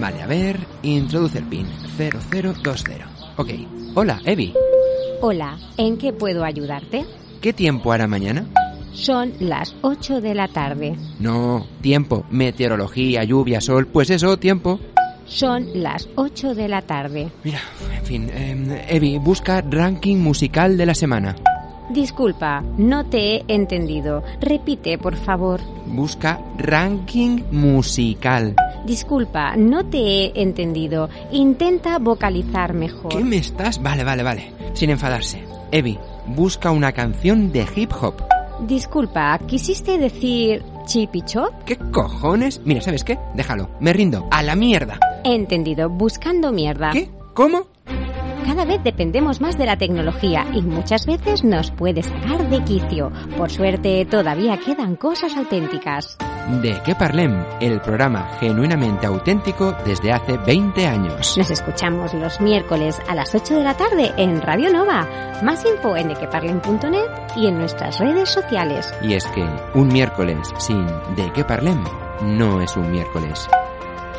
Vale, a ver, introduce el PIN 0020. Ok. Hola, Evi. Hola, ¿en qué puedo ayudarte? ¿Qué tiempo hará mañana? Son las 8 de la tarde. No, tiempo. Meteorología, lluvia, sol. Pues eso, tiempo. Son las 8 de la tarde. Mira, en fin, eh, Evi, busca ranking musical de la semana. Disculpa, no te he entendido. Repite, por favor. Busca ranking musical. Disculpa, no te he entendido. Intenta vocalizar mejor. ¿Qué me estás? Vale, vale, vale. Sin enfadarse. Evi, busca una canción de hip hop. Disculpa, ¿quisiste decir chippy chop? ¿Qué cojones? Mira, ¿sabes qué? Déjalo. Me rindo. A la mierda. Entendido, buscando mierda. ¿Qué? ¿Cómo? Cada vez dependemos más de la tecnología y muchas veces nos puede sacar de quicio. Por suerte, todavía quedan cosas auténticas. De qué parlem, el programa genuinamente auténtico desde hace 20 años. Nos escuchamos los miércoles a las 8 de la tarde en Radio Nova. Más info en dequeparlem.net y en nuestras redes sociales. Y es que un miércoles sin de qué parlem no es un miércoles.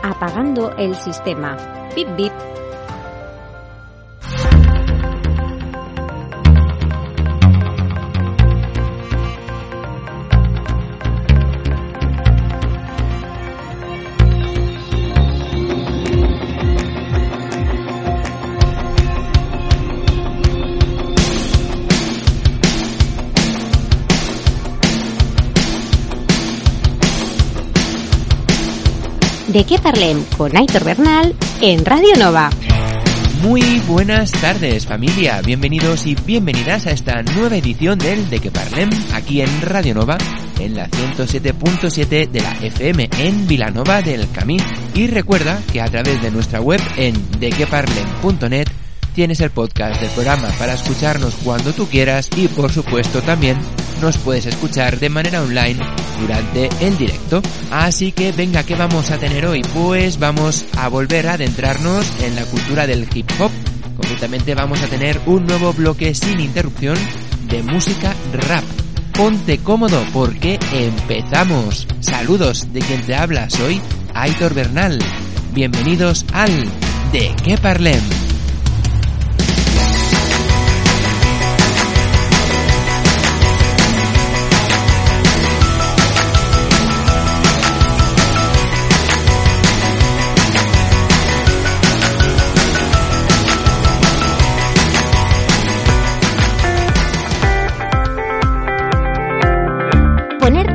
Apagando el sistema. Bip bip. De qué parlem con Aitor Bernal en Radio Nova. Muy buenas tardes familia, bienvenidos y bienvenidas a esta nueva edición del De que Parlem aquí en Radio Nova en la 107.7 de la FM en Vilanova del Camí y recuerda que a través de nuestra web en dequeparlem.net tienes el podcast del programa para escucharnos cuando tú quieras y por supuesto también nos puedes escuchar de manera online durante el directo. Así que venga, ¿qué vamos a tener hoy? Pues vamos a volver a adentrarnos en la cultura del hip hop. Concretamente vamos a tener un nuevo bloque sin interrupción de música rap. Ponte cómodo porque empezamos. Saludos de quien te habla, soy Aitor Bernal. Bienvenidos al De qué parlem.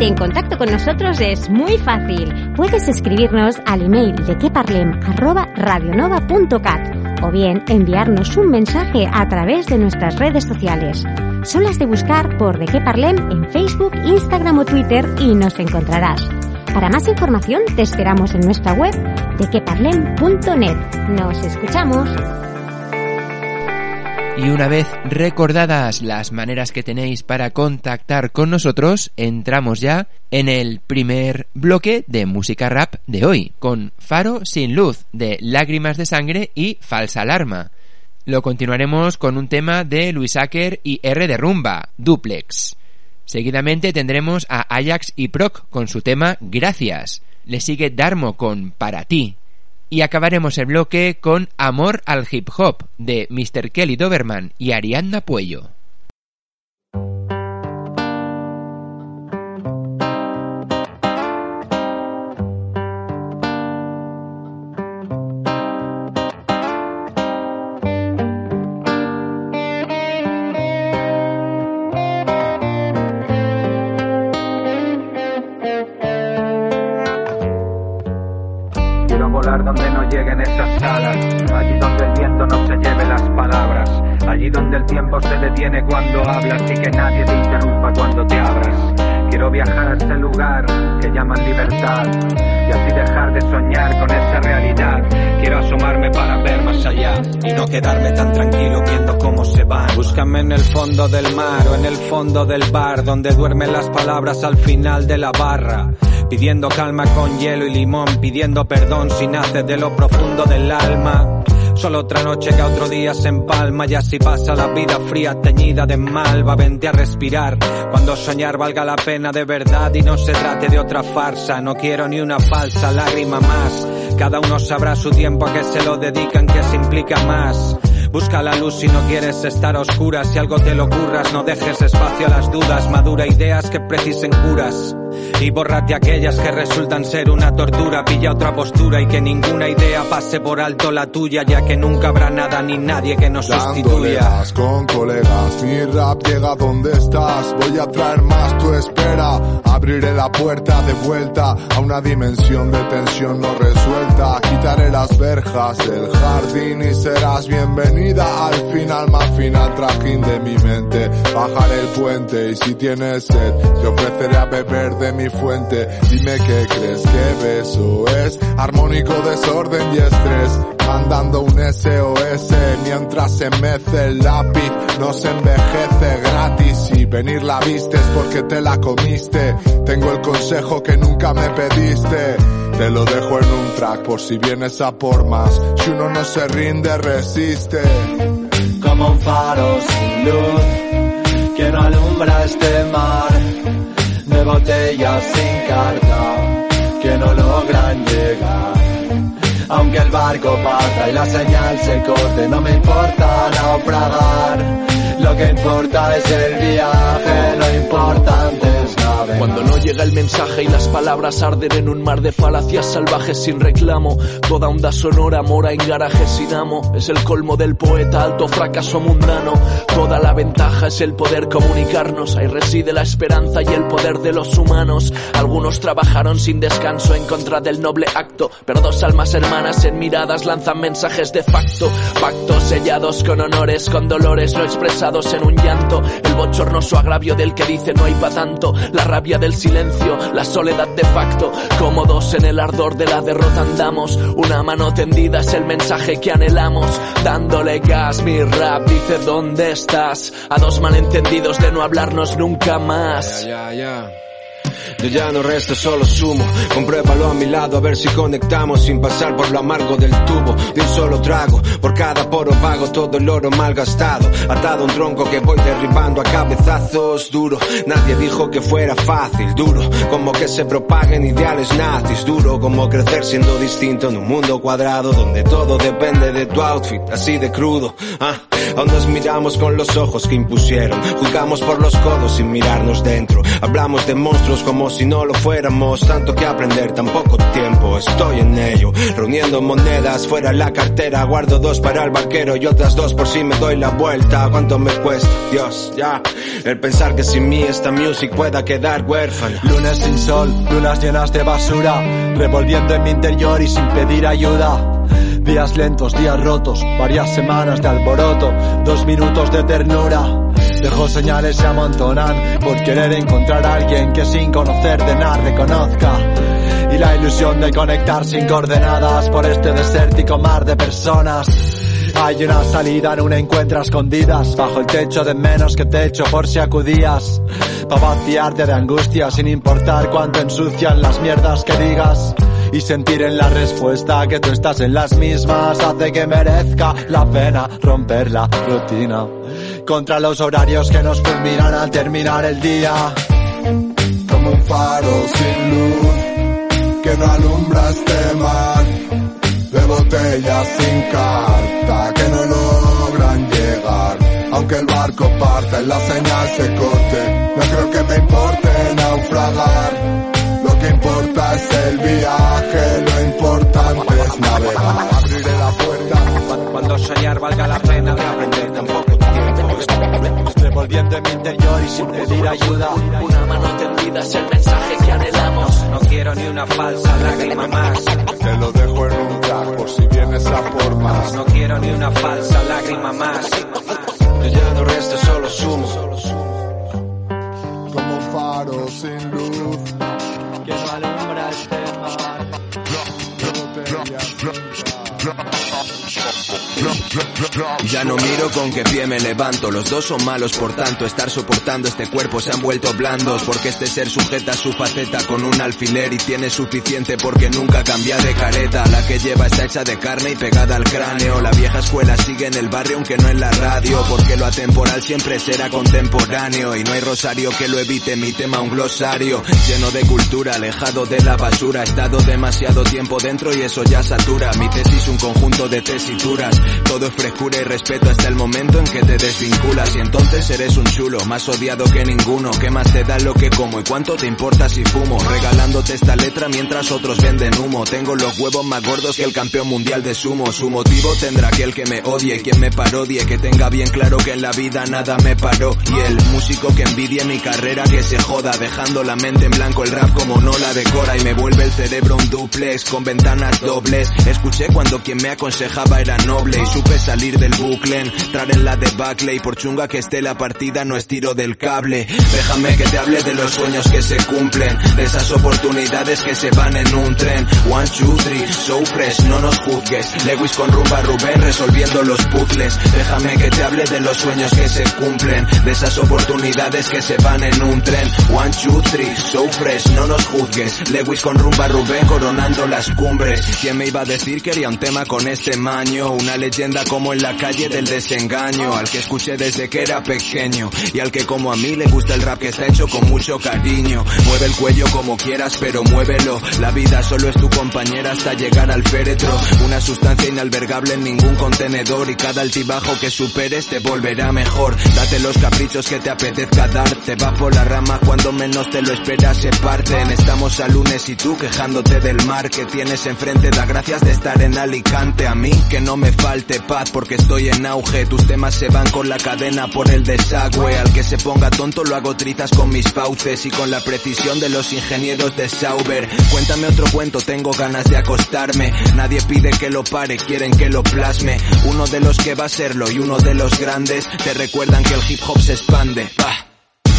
En contacto con nosotros es muy fácil. Puedes escribirnos al email de queparlem@radionova.cat o bien enviarnos un mensaje a través de nuestras redes sociales. Solo has de buscar por De qué Parlem en Facebook, Instagram o Twitter y nos encontrarás. Para más información te esperamos en nuestra web dequeparlem.net. Nos escuchamos. Y una vez recordadas las maneras que tenéis para contactar con nosotros, entramos ya en el primer bloque de música rap de hoy, con Faro sin luz, de Lágrimas de Sangre y Falsa Alarma. Lo continuaremos con un tema de Luis Acker y R de Rumba, Duplex. Seguidamente tendremos a Ajax y Proc con su tema Gracias. Le sigue Darmo con Para ti. Y acabaremos el bloque con Amor al Hip Hop de Mr. Kelly Doberman y Ariadna Puello. Detiene cuando hablas y que nadie te interrumpa cuando te abras. Quiero viajar a ese lugar que llaman libertad y así dejar de soñar con esa realidad. Quiero asomarme para ver más allá y no quedarme tan tranquilo viendo cómo se van. Búscame en el fondo del mar o en el fondo del bar donde duermen las palabras al final de la barra. Pidiendo calma con hielo y limón, pidiendo perdón si nace de lo profundo del alma. Solo otra noche que otro día se empalma y así pasa la vida fría teñida de mal. Va vente a respirar cuando soñar valga la pena de verdad y no se trate de otra farsa. No quiero ni una falsa lágrima más. Cada uno sabrá su tiempo a que se lo dedican, que se implica más. Busca la luz si no quieres estar a oscuras. Si algo te lo curras, no dejes espacio a las dudas. Madura ideas que precisen curas. Y bórrate aquellas que resultan ser una tortura. Pilla otra postura y que ninguna idea pase por alto la tuya, ya que nunca habrá nada ni nadie que nos sustituya. Dándolegas con colegas, mi rap llega donde estás. Voy a traer más, tu espera. Abriré la puerta de vuelta a una dimensión de tensión no resuelta. Quitaré las verjas del jardín y serás bienvenida al final, más final trajín de mi mente. Bajaré el puente y si tienes sed, te ofreceré a beber de mi fuente. Dime qué crees que beso es armónico desorden y estrés. Mandando un SOS mientras se mece el lápiz, no se envejece gratis y venir la vistes porque te la comiste. Tengo el consejo que nunca me pediste. Te lo dejo en un track por si vienes a por más. Si uno no se rinde, resiste. como un faro sin luz que no alumbra este mar de botellas sin carta que no logran llegar. Aunque el barco parta y la señal se corte, no me importa naufragar. Lo que importa es el viaje, lo importante. Cuando no llega el mensaje y las palabras arden en un mar de falacias salvajes sin reclamo, toda onda sonora mora en garajes sin amo, es el colmo del poeta, alto fracaso mundano, toda la ventaja es el poder comunicarnos, ahí reside la esperanza y el poder de los humanos, algunos trabajaron sin descanso en contra del noble acto, pero dos almas hermanas en miradas lanzan mensajes de facto, pactos sellados con honores, con dolores no expresados en un llanto, el bochornoso agravio del que dice no hay pa' tanto, rabia del silencio, la soledad de facto, cómodos en el ardor de la derrota andamos, una mano tendida es el mensaje que anhelamos, dándole gas, mi rap dice dónde estás, a dos malentendidos de no hablarnos nunca más. Yo ya no resto, solo sumo. Compruébalo a mi lado a ver si conectamos sin pasar por lo amargo del tubo. De un solo trago, por cada poro vago, todo el oro mal gastado. Atado a un tronco que voy derribando a cabezazos duro. Nadie dijo que fuera fácil, duro. Como que se propaguen ideales nazis, duro. Como crecer siendo distinto en un mundo cuadrado donde todo depende de tu outfit, así de crudo. Ah, aún nos miramos con los ojos que impusieron. Juzgamos por los codos sin mirarnos dentro. Hablamos de monstruos como si no lo fuéramos. Tanto que aprender, tan poco tiempo. Estoy en ello. Reuniendo monedas fuera la cartera. Guardo dos para el barquero y otras dos por si me doy la vuelta. ¿Cuánto me cuesta? Dios, ya. El pensar que sin mí esta music pueda quedar huérfana. Lunes sin sol, lunas llenas de basura, revolviendo en mi interior y sin pedir ayuda. Días lentos, días rotos, varias semanas de alboroto, dos minutos de ternura. Dejo señales se amontonan por querer encontrar a alguien que sin conocer de nada reconozca. Y la ilusión de conectar sin coordenadas por este desértico mar de personas. Hay una salida en un encuentro a escondidas Bajo el techo de menos que techo por si acudías. Pa' vaciarte de angustia sin importar cuánto ensucian las mierdas que digas. Y sentir en la respuesta que tú estás en las mismas hace que merezca la pena romper la rutina. Contra los horarios que nos fulminan al terminar el día. como un faro sin luz que no alumbra este mar botellas sin carta que no logran llegar. Aunque el barco parta y la señal se corte no creo que me importe naufragar. Lo que importa es el viaje lo importante es navegar. Abriré la puerta. Cuando soñar valga la pena de aprender tan poco tiempo. Revolviendo en mi interior y sin pedir ayuda. Una mano tendida es el mensaje que anhelamos. No quiero ni una falsa lágrima más. te lo dejo en un track por si vienes a por más No quiero ni una falsa lágrima más. Yo ya no resto, solo sumo. como un faro sin luz Que no alumbra este mar. Ya no miro con qué pie me levanto, los dos son malos por tanto, estar soportando este cuerpo. Se han vuelto blandos, porque este ser sujeta su faceta con un alfiler y tiene suficiente porque nunca cambia de careta, la que lleva está hecha de carne y pegada al cráneo, la vieja escuela sigue en el barrio aunque no en la radio, porque lo atemporal siempre será contemporáneo. Y no hay rosario que lo evite, mi tema un glosario, lleno de cultura, alejado de la basura, he estado demasiado tiempo dentro y eso ya satura, mi tesis conjunto de tesituras, todo es frescura y respeto hasta el momento en que te desvinculas. Y entonces eres un chulo, más odiado que ninguno, ¿qué más te da lo que como y cuánto te importa si fumo? Regalándote esta letra mientras otros venden humo, tengo los huevos más gordos que el campeón mundial de sumo, su motivo tendrá que el que me odie, quien me parodie, que tenga bien claro que en la vida nada me paró. Y el músico que envidie mi carrera que se joda, dejando la mente en blanco. El rap como no la decora y me vuelve el cerebro un duplex con ventanas dobles, escuché cuando quien me aconsejaba era noble y supe salir del bucle, entrar en la debacle y por chunga que esté la partida no estiro del cable. Déjame que te hable de los sueños que se cumplen, de esas oportunidades que se van en un tren. One, two, three, so fresh, no nos juzgues. Lewis con rumba Rubén resolviendo los puzzles. Déjame que te hable de los sueños que se cumplen, de esas oportunidades que se van en un tren. One, two, three, so fresh, no nos juzgues. Lewis con rumba Rubén coronando las cumbres. ¿Quién me iba a decir que haría un tema con este maño? Una leyenda como en la calle del desengaño, al que escuché desde que era pequeño y al que como a mí le gusta el rap que está hecho con mucho cariño. Mueve el cuello como quieras, pero muévelo. La vida solo es tu compañera hasta llegar al féretro. Una sustancia inalbergable en ningún contenedor y cada altibajo que superes te volverá mejor. Date los caprichos que te apetezca dar. Te va por la rama cuando menos te lo esperas se parten. Estamos a lunes y tú quejándote del mar que tienes enfrente. Da gracias de estar en Alicante. A mí que no me falte paz porque estoy en auge. Tus temas se van con la cadena por el desagüe. Al que se ponga tonto lo hago trizas con mis fauces y con la precisión de los ingenieros de Sauber. Cuéntame otro cuento, tengo ganas de acostarme. Nadie pide que lo pare, quieren que lo plasme. Uno de los que va a serlo y uno de los grandes te recuerdan que el hip hop se expande. Bah.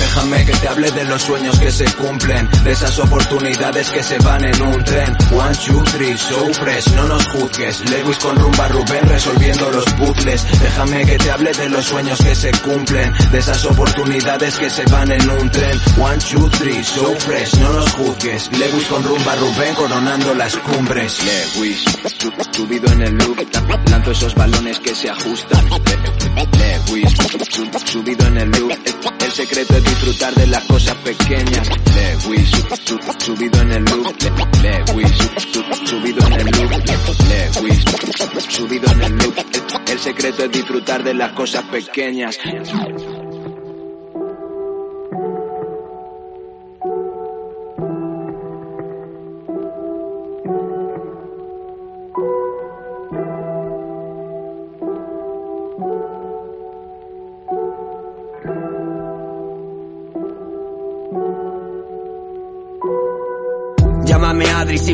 Déjame que te hable de los sueños que se cumplen, de esas oportunidades que se van en un tren. One, two, three, so fresh, no nos juzgues. Lewis con rumba Rubén resolviendo los puzzles. Déjame que te hable de los sueños que se cumplen, de esas oportunidades que se van en un tren. One, two, three, so fresh, no nos juzgues. Lewis con rumba Rubén coronando las cumbres. Lewis, su- subido en el loop, lanzo esos balones que se ajustan. Lewis, su- subido en el loop, el secreto es disfrutar de las cosas pequeñas. Lewis, su- su- subido en el loop, Lewis, su- su- subido en el loop, Lewis, subido en el loop, el secreto es disfrutar de las cosas pequeñas.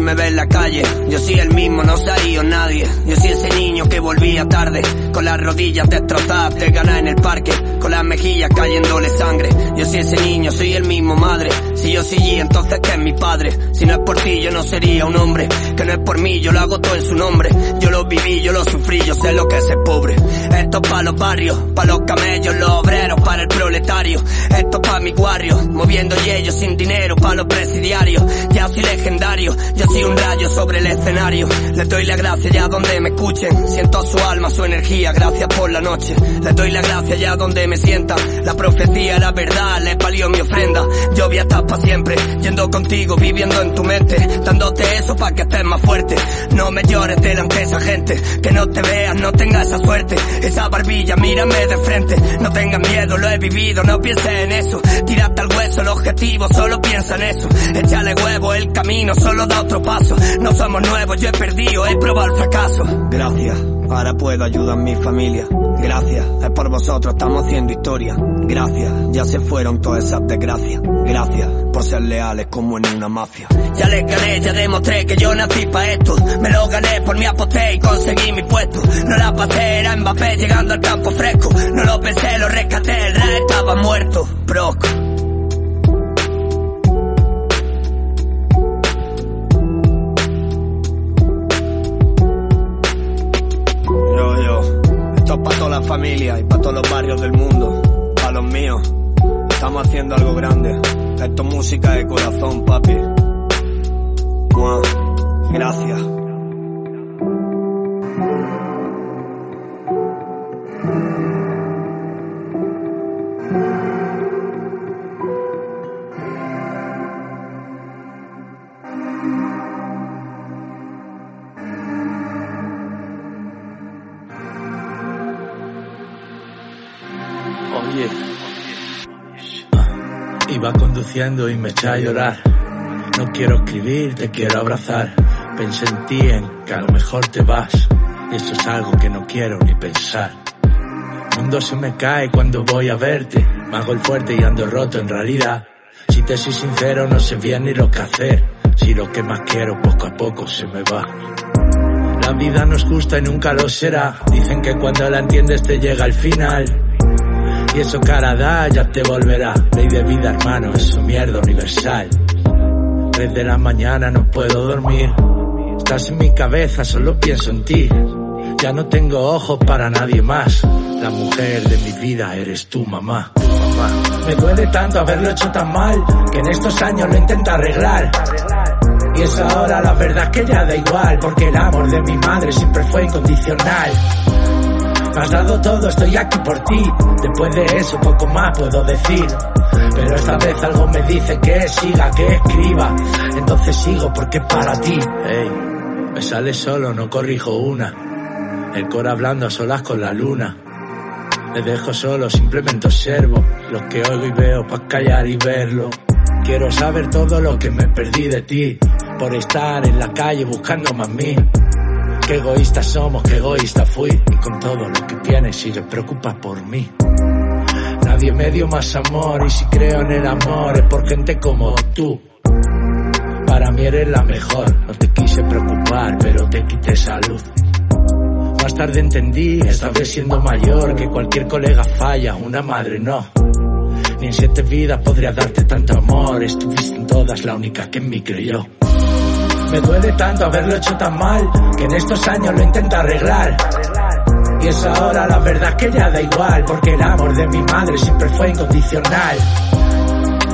Me ves en la calle. Yo soy el mismo, no se ha ido nadie. Yo soy ese niño que volvía tarde, con las rodillas destrozadas de ganar en el parque, con las mejillas cayéndole sangre. Yo soy ese niño, soy el mismo madre. Si yo soy G, entonces que es mi padre. Si no es por ti, yo no sería un hombre. Que no es por mí, yo lo hago en su nombre. Yo lo viví, yo lo sufrí, yo sé lo que es ser pobre. Esto es para los barrios, para los camellos, los obreros, para el proletario. Esto es para mi guarrio, moviendo ellos sin dinero, para los presidiarios. Ya soy legendario, yo soy un rayo sobre el escenario. Les doy la gracia ya donde me escuchen. Siento su alma, su energía, gracias por la noche. Les doy la gracia ya donde me sientan. La profecía, la verdad, les valió mi ofrenda. Yo voy a estar para siempre, yendo contigo, viviendo en tu mente. Dándote eso para que estés más fuerte. No me llores delante de esa gente. Que no te veas, no tengas esa suerte. Esa barbilla, mírame de frente. No tengas miedo, lo he vivido, no pienses en eso. Tírate al hueso, el objetivo, solo piensa en eso. Échale huevo, el camino solo da otro paso. No somos nuevos, yo he perdido, he probado el fracaso. Gracias, ahora puedo ayudar a mi familia. Gracias, es por vosotros, estamos haciendo historia. Gracias, ya se fueron todas esas desgracias. Gracias por ser leales como en una mafia. Ya les gané, ya demostré que yo nací pa' esto. Me lo gané por mi aposté y conseguí mi puesto. No la pasé, era Mbappé llegando al campo fresco. No lo pensé, lo rescaté, el rap estaba muerto. Broco. familia y para todos los barrios del mundo, para los míos. Estamos haciendo algo grande. Esto es música de corazón, papi. Gracias. Y me echa a llorar. No quiero escribir, te quiero abrazar. Pensé en ti, en que a lo mejor te vas. Y eso es algo que no quiero ni pensar. El mundo se me cae cuando voy a verte. Me hago el fuerte y ando roto en realidad. Si te soy sincero, no sé bien ni lo que hacer. Si lo que más quiero poco a poco se me va. La vida no es justa y nunca lo será. Dicen que cuando la entiendes te llega al final. Y eso cara da, ya te volverá. Ley de vida, hermano, eso mierda universal. Desde la mañana no puedo dormir. Estás en mi cabeza, solo pienso en ti. Ya no tengo ojos para nadie más. La mujer de mi vida eres tu mamá. Me duele tanto haberlo hecho tan mal, que en estos años lo intento arreglar. Y es ahora la verdad que ya da igual, porque el amor de mi madre siempre fue incondicional. Me has dado todo, estoy aquí por ti. Después de eso, poco más puedo decir. Pero esta vez algo me dice que siga, que escriba. Entonces sigo porque para ti. Hey, me sale solo, no corrijo una. El coro hablando a solas con la luna. Le dejo solo, simplemente observo lo que oigo y veo para callar y verlo. Quiero saber todo lo que me perdí de ti por estar en la calle buscando más mí. Qué egoístas somos, qué egoísta fui. Y con todo lo que tienes, si te preocupas por mí. Nadie me dio más amor y si creo en el amor es por gente como tú. Para mí eres la mejor, no te quise preocupar, pero te quité salud. Más tarde entendí, esta vez siendo mayor, que cualquier colega falla, una madre no. Ni en siete vidas podría darte tanto amor, estuviste en todas, la única que en mí creyó. Me duele tanto haberlo hecho tan mal, que en estos años lo intento arreglar. Y es ahora la verdad que ya da igual, porque el amor de mi madre siempre fue incondicional.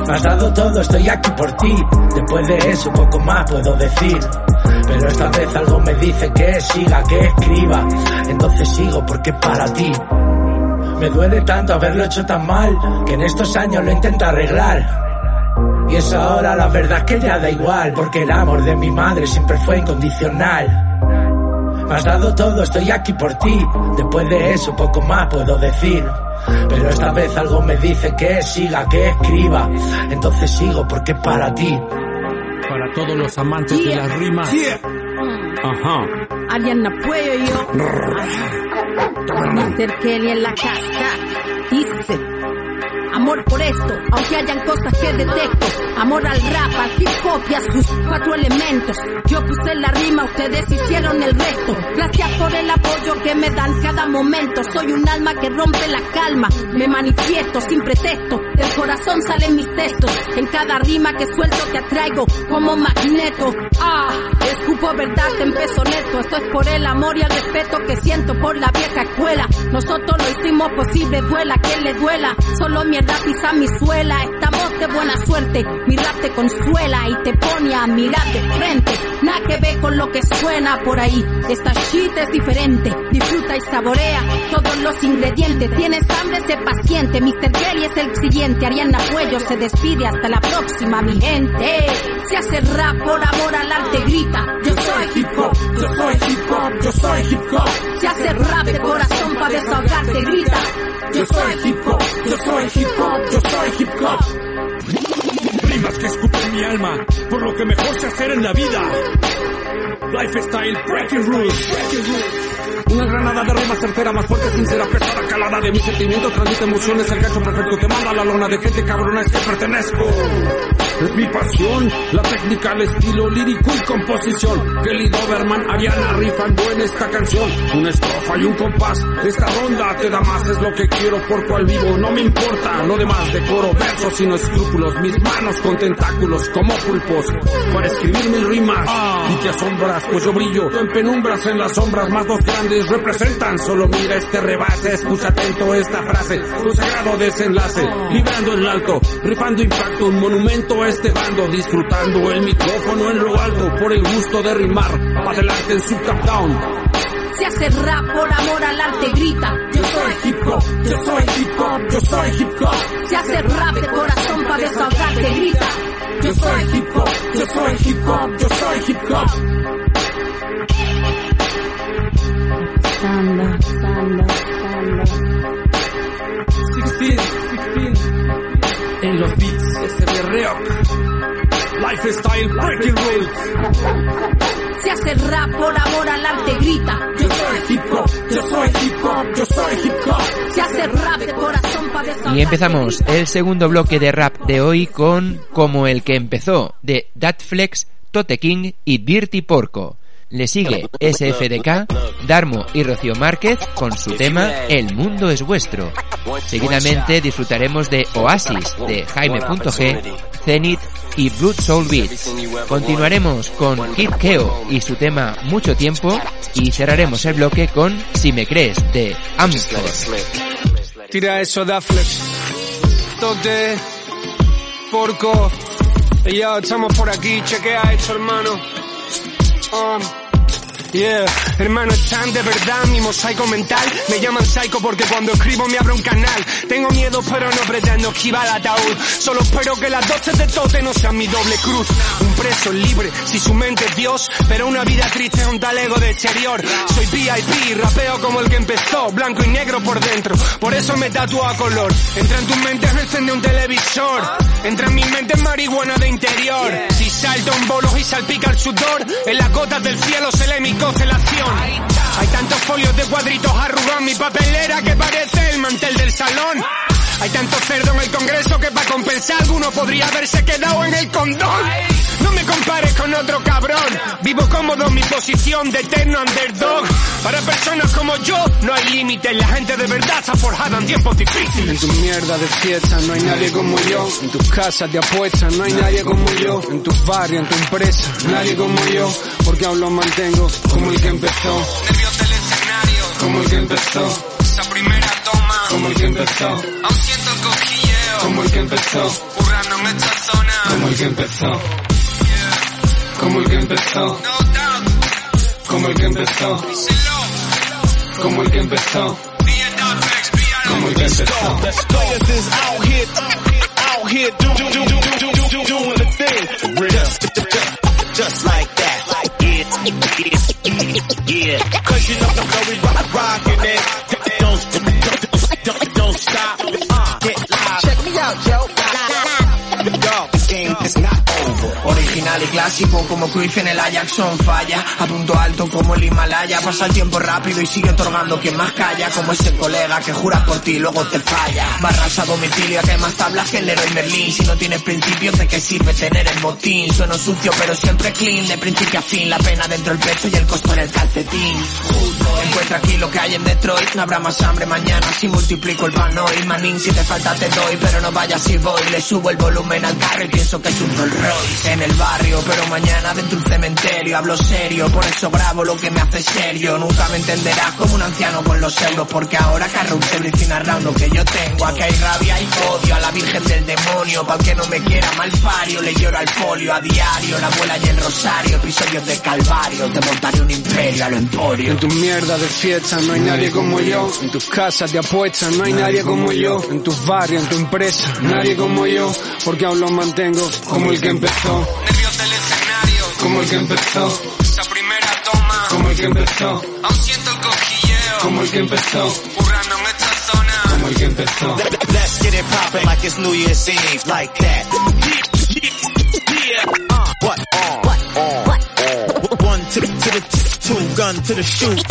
Me has dado todo, estoy aquí por ti. Después de eso, poco más puedo decir. Pero esta vez algo me dice que siga, que escriba. Entonces sigo porque para ti. Me duele tanto haberlo hecho tan mal, que en estos años lo intento arreglar. Y es ahora la verdad que ya da igual, porque el amor de mi madre siempre fue incondicional. Me has dado todo, estoy aquí por ti. Después de eso, poco más puedo decir. Pero esta vez algo me dice que siga, que escriba. Entonces sigo porque es para ti. Para todos los amantes de las rimas. Ajá. Ariana Puello y yo. Mr. Kelly en la casa. Dice. Por esto, aunque hayan cosas que detecto. Amor al rap, al hip hop y a sus cuatro elementos. Yo puse la rima, ustedes hicieron el resto. Gracias por el apoyo que me dan cada momento. Soy un alma que rompe la calma. Me manifiesto sin pretexto. Del corazón salen mis textos. En cada rima que suelto te atraigo como magneto. Ah, escupo verdad en peso neto. Esto es por el amor y el respeto que siento por la vieja escuela. Nosotros lo hicimos posible, duela que le duela. Solo mi mierda pisa mi suela. Estamos de buena suerte. Mi rap te consuela y te pone a mirar de frente. Nada que ver con lo que suena por ahí. Esta shit es diferente. Disfruta y saborea todos los ingredientes. Tienes hambre, sé paciente. Mr. Kelly es el siguiente. Ariana Cuello se despide. Hasta la próxima, mi gente. Se hace rap por amor al arte, grita. Yo soy hip hop, yo soy hip hop, yo soy hip hop. Se hace rap de corazón para desahogarte, grita. Yo soy hip hop, yo soy hip hop, yo soy hip hop. Rimas que escupen mi alma por lo que mejor sé hacer en la vida. Lifestyle Breaking Rules. Breaking Rules. Una granada de rimas certera, más fuerte, sincera, pesada, calada de mis sentimientos, transmite emociones, el gacho perfecto que manda la lona de gente cabrona es que pertenezco. Es mi pasión. La técnica, el estilo lírico y composición. Kelly Doberman, Ariana rifando en esta canción. Una estrofa y un compás. Esta ronda te da más, es lo que quiero por cual vivo. No me importa lo demás, decoro versos sin escrúpulos. Mis manos con tentáculos como pulpos. Para escribir mil rimas y te asombras, pues yo brillo en penumbras en las sombras. Más dos grandes representan. Solo mira este rebase, escucha atento esta frase. Tu sagrado desenlace, librando el alto, rifando impacto, un monumento este bando, disfrutando el micrófono en lo alto por el gusto de rimar. Pa' adelante en su top down. Se hace rap por amor al arte, grita. Yo soy hip hop, yo soy hip hop, yo soy hip hop. Se hace rap de corazón para desahogarte, grita. Yo soy hip hop, yo soy hip hop, yo soy hip hop. Samba, samba, samba. 16, 16. En los beats. Lifestyle breaking rules. Se hace rap por amor al arte, grita. Yo soy hip hop, yo soy hip hop, yo soy hip hop. Se hace rap de corazón para desahogarte. Y empezamos el segundo bloque de rap de hoy con Como el que empezó, de Datflex, Tote King y Dirty Porco. Le sigue SFDK, Darmo y Rocío Márquez con su tema El mundo es vuestro. Seguidamente disfrutaremos de Oasis de Jaime.g, Zenith y Blood Soul Beats. Continuaremos con Kid Keo y su tema Mucho Tiempo y cerraremos el bloque con Si me crees de Amstor. Tira eso, Daflex. Tote, porco. Y ya estamos por aquí, chequea esto, hermano. Um, yeah, hermano, están de verdad mi mosaico mental. Me llaman psycho porque cuando escribo me abro un canal. Tengo miedo, pero no pretendo esquivar el ataúd. Solo espero que las doces de Tote no sean mi doble cruz. Un preso libre, si su mente es Dios, pero una vida triste es un talego de exterior. Soy VIP, rapeo como el que empezó, blanco y negro por dentro. Por eso me tatúo a color. Entra en tu mente, me encende un televisor. Entra en mi mente marihuana de interior. Si salto en bolos y salpica el sudor, en las gotas del cielo se lee mi congelación. Hay tantos folios de cuadritos arrugados en mi papelera que parece el mantel del salón. Hay tanto cerdo en el congreso que para compensar alguno podría haberse quedado en el condón. No me compares con otro cabrón. Vivo cómodo en mi posición de eterno underdog. Para personas como yo no hay límites. La gente de verdad está forjada en tiempos difíciles. En tu mierda de fiesta no hay nadie como yo. En tus casas de apuestas no hay nadie como yo. En tus barrios, en tu empresa, nadie como yo. Porque aún lo mantengo como el que empezó. Nervios del escenario, como el que empezó. Esa primera toma, como el que empezó. Aún siento el cosquilleo, como el que empezó. Burrando en esta zona, como el que empezó. Como el que empezó. Como el que empezó. Como el que empezó. Como el que empezó. Players is out here, out here do, do, do, do, do, do, do, doing the thing. Just, just, just like that. Yeah, yeah. yeah. Cause you know the flow is rock, rockin' it. Out, yo. Yo, this game is not over. Original y clásico como Cruyff en el Ajax son falla. A punto alto como el Himalaya Pasa el tiempo rápido y sigue otorgando quien más calla Como ese colega que jura por ti y luego te falla. Barras a domicilio que hay más tablas que el Leroy Merlin. Si no tienes principios de qué sirve tener el botín Sueno sucio pero siempre clean De principio a fin. La pena dentro del pecho y el costo en el calcetín. Encuentra aquí lo que hay en Detroit. No habrá más hambre mañana si multiplico el pan hoy Manín si te falta te doy pero no vayas si voy. Le subo el volumen al carro y pienso que es un Rolls Royce. En el barrio pero mañana dentro de un cementerio Hablo serio por eso grabo lo que me hace serio Nunca me entenderás como un anciano con los euros Porque ahora carro un everything around lo que yo tengo Aquí hay rabia y odio a la virgen del demonio Pa' que no me quiera malfario Le lloro al folio a diario La abuela y el rosario Episodios de calvario Te montaré un imperio a lo emporio En tu mierda de fiesta no hay nadie como yo. En tus casas de apuestas no hay nadie como yo. En tus barrios, en tu empresa, nadie como yo. Porque aún lo mantengo como el que empezó. Nervios del escenario, como el que empezó. Esa primera toma, como el que empezó. Aún siento el cosquilleo, como el que empezó. Burrando en esta zona, como el que empezó. Let's get it poppin' like it's New Year's Eve, like that. Yeah, uh, what, uh, what, uh, one to the, to the, two gun to the shoot.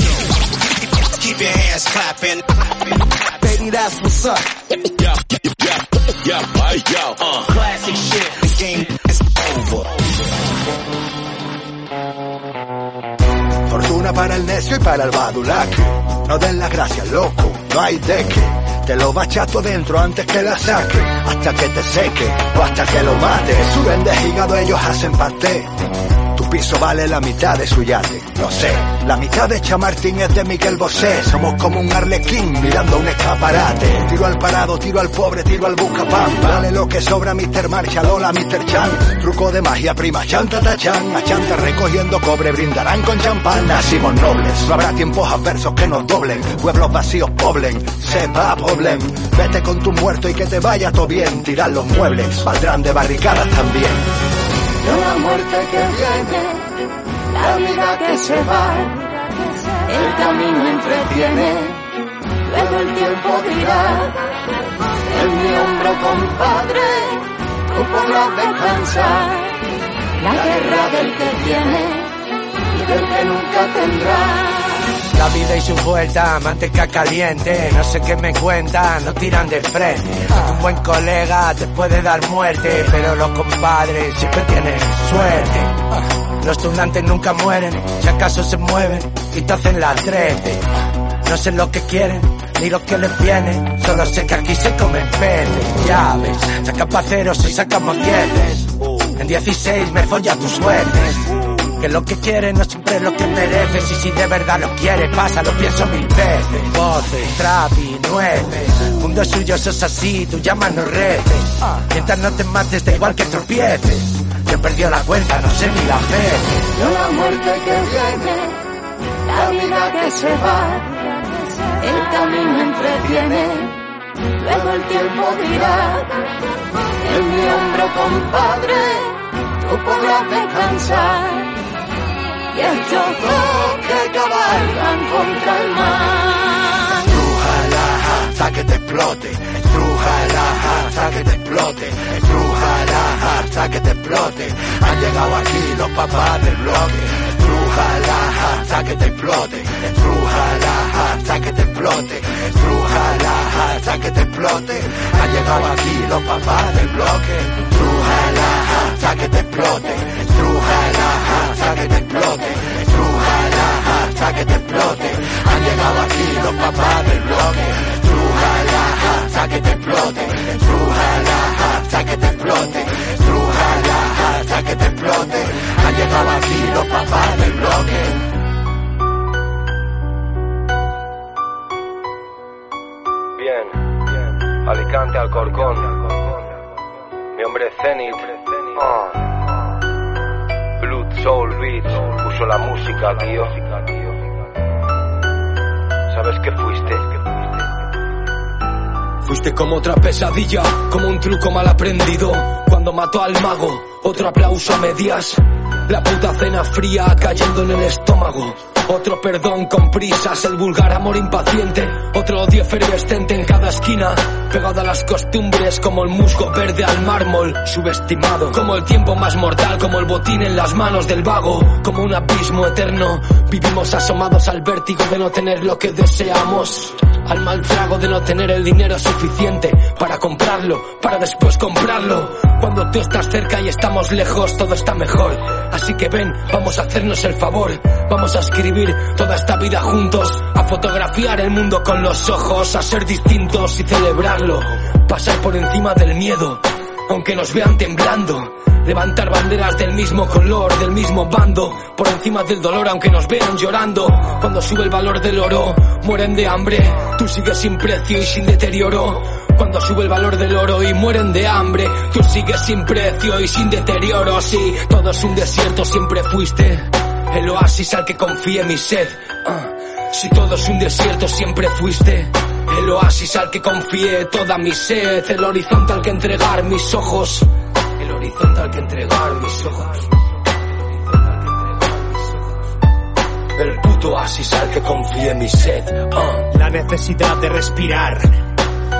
Keep your hands clapping. Baby, that's what's up. Yo, yo, yo, yo, yo, uh, classic shit. Para el necio y para el badulaque. No den las gracias, loco, no hay de qué. Te lo bachato dentro antes que la saque, hasta que te seque o hasta que lo mate. Suben de hígado, ellos hacen paté. Piso vale la mitad de su yate, lo sé. La mitad de Chamartín es de Miguel Bosé. Somos como un arlequín mirando un escaparate. Tiro al parado, tiro al pobre, tiro al buscapam. Vale lo que sobra Mr. Marshall, hola Mr. Chan. Truco de magia prima, chanta tachan. A chanta recogiendo cobre, brindarán con champán. Nacimos nobles, no habrá tiempos adversos que nos doblen. Pueblos vacíos poblen, sepa poblen. Vete con tu muerto y que te vaya todo bien. Tirar los muebles, valdrán de barricadas también. La muerte que viene, la vida que se va, el camino entretiene, luego el tiempo dirá, en mi hombro compadre, tú podrás descansar, la guerra del que tiene y del que nunca tendrá. La vida y su vuelta, manteca caliente, no sé qué me cuentan, no tiran de frente. Un buen colega te puede dar muerte, pero los compadres siempre tienen suerte. Los tunantes nunca mueren, si acaso se mueven y te hacen la trete. No sé lo que quieren, ni lo que les viene, solo sé que aquí se comen peces. Ya ves, saca paceros y sacamos dieces. En 16 me folla tus suertes. Que lo que quiere no siempre es lo que mereces Y si de verdad lo quiere pasa, lo pienso mil veces. Voces, trap y nueces Mundo suyo sos así, tú llamas no reces. Mientras no te mates da igual que tropieces. Yo he perdido la cuenta, no sé ni la fe la muerte que viene, la vida que se va, el camino entretiene, luego el tiempo dirá, en mi hombro compadre, tú podrás descansar y estos dos que cabalgan contra el mar. Estrújala hasta que te explote, estrújala hasta que te explote, estrújala hasta que te explote. Han llegado aquí los papás del bloque. Estrújala hasta que te explote, estrújala hasta que te explote, estrújala hasta que te explote. Han llegado aquí los papás del bloque. Estrújala hasta que te explote, estrújala hasta que te explote, estrújala hasta que te explote. Han llegado aquí los papás del bloque. Estrújala hasta que te explote, estrújala hasta que te explote, estrújala hasta que te explote. Han llegado aquí los papás del bloque. Bien, bien. Alicante Alcorcón. Mi hombre es Zenith. Ah. Soul Beats puso la música, tío. ¿Sabes qué fuiste? Fuiste como otra pesadilla, como un truco mal aprendido. Cuando mató al mago, otro aplauso a medias. La puta cena fría cayendo en el estómago. Otro perdón con prisas, el vulgar amor impaciente. Otro odio efervescente en cada esquina. Pegado a las costumbres como el musgo verde al mármol. Subestimado como el tiempo más mortal, como el botín en las manos del vago. Como un abismo eterno. Vivimos asomados al vértigo de no tener lo que deseamos. Al mal trago de no tener el dinero suficiente para comprarlo, para después comprarlo. Cuando tú estás cerca y estamos lejos, todo está mejor. Así que ven, vamos a hacernos el favor. Vamos a escribir toda esta vida juntos. A fotografiar el mundo con los ojos, a ser distintos y celebrarlo. Pasar por encima del miedo, aunque nos vean temblando. Levantar banderas del mismo color, del mismo bando, por encima del dolor aunque nos vean llorando. Cuando sube el valor del oro, mueren de hambre, tú sigues sin precio y sin deterioro. Cuando sube el valor del oro y mueren de hambre, tú sigues sin precio y sin deterioro. Sí, todo es un desierto, siempre fuiste el oasis al que confié mi sed. Ah, Si todo es un desierto, siempre fuiste el oasis al que confié toda mi sed, el horizonte al que entregar mis ojos, el horizonte al que entregar mis ojos. El puto oasis al que confié mi sed. ah. La necesidad de respirar.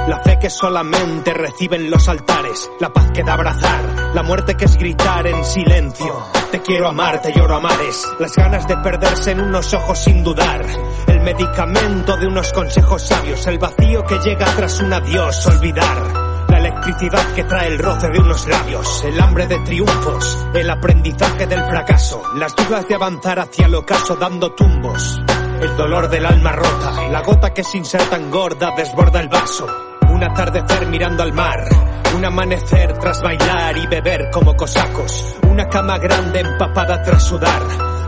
La fe que solamente reciben los altares. La paz que da abrazar. La muerte que es gritar en silencio. Te quiero amar, te lloro a. Las ganas de perderse en unos ojos sin dudar. El medicamento de unos consejos sabios. El vacío que llega tras un adiós. Olvidar. La electricidad que trae el roce de unos labios, el hambre de triunfos, el aprendizaje del fracaso, las dudas de avanzar hacia el ocaso dando tumbos. El dolor del alma rota, la gota que sin ser tan gorda desborda el vaso. Un atardecer mirando al mar, un amanecer tras bailar y beber como cosacos, una cama grande empapada tras sudar,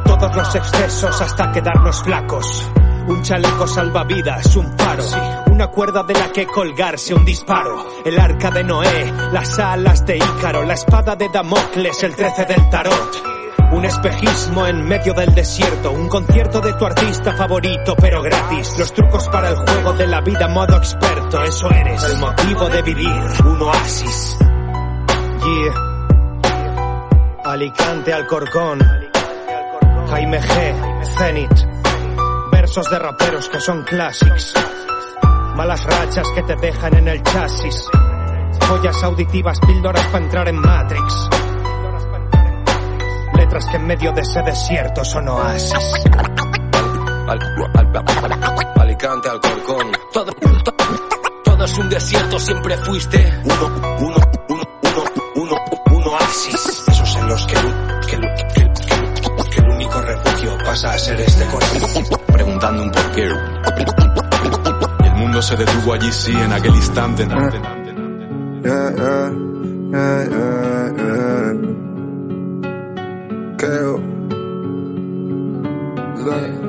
todos los excesos hasta quedarnos flacos. Un chaleco salvavidas, un faro, una cuerda de la que colgarse, un disparo, el arca de Noé, las alas de Ícaro, la espada de Damocles, el 13 del tarot. Un espejismo en medio del desierto, un concierto de tu artista favorito pero gratis. Los trucos para el juego de la vida modo experto, eso eres. El motivo de vivir, un oasis. Yeah. Alicante Alcorcón, Jaime G, Zenit. Versos de raperos que son clásicos. Malas rachas que te dejan en el chasis. Joyas auditivas, píldoras para entrar en Matrix letras que en medio de ese desierto son oasis. Alicante, Alcorcón. Todo, es un desierto, siempre fuiste. Uno, uno, uno, uno, uno, un oasis. Esos en los que, que, que, que, que el único refugio pasa a ser este corazón. Preguntando un porqué. Mundo se detuvo allí, sí, en aquel instante. Yeah, yeah, yeah, yeah. KO. Look.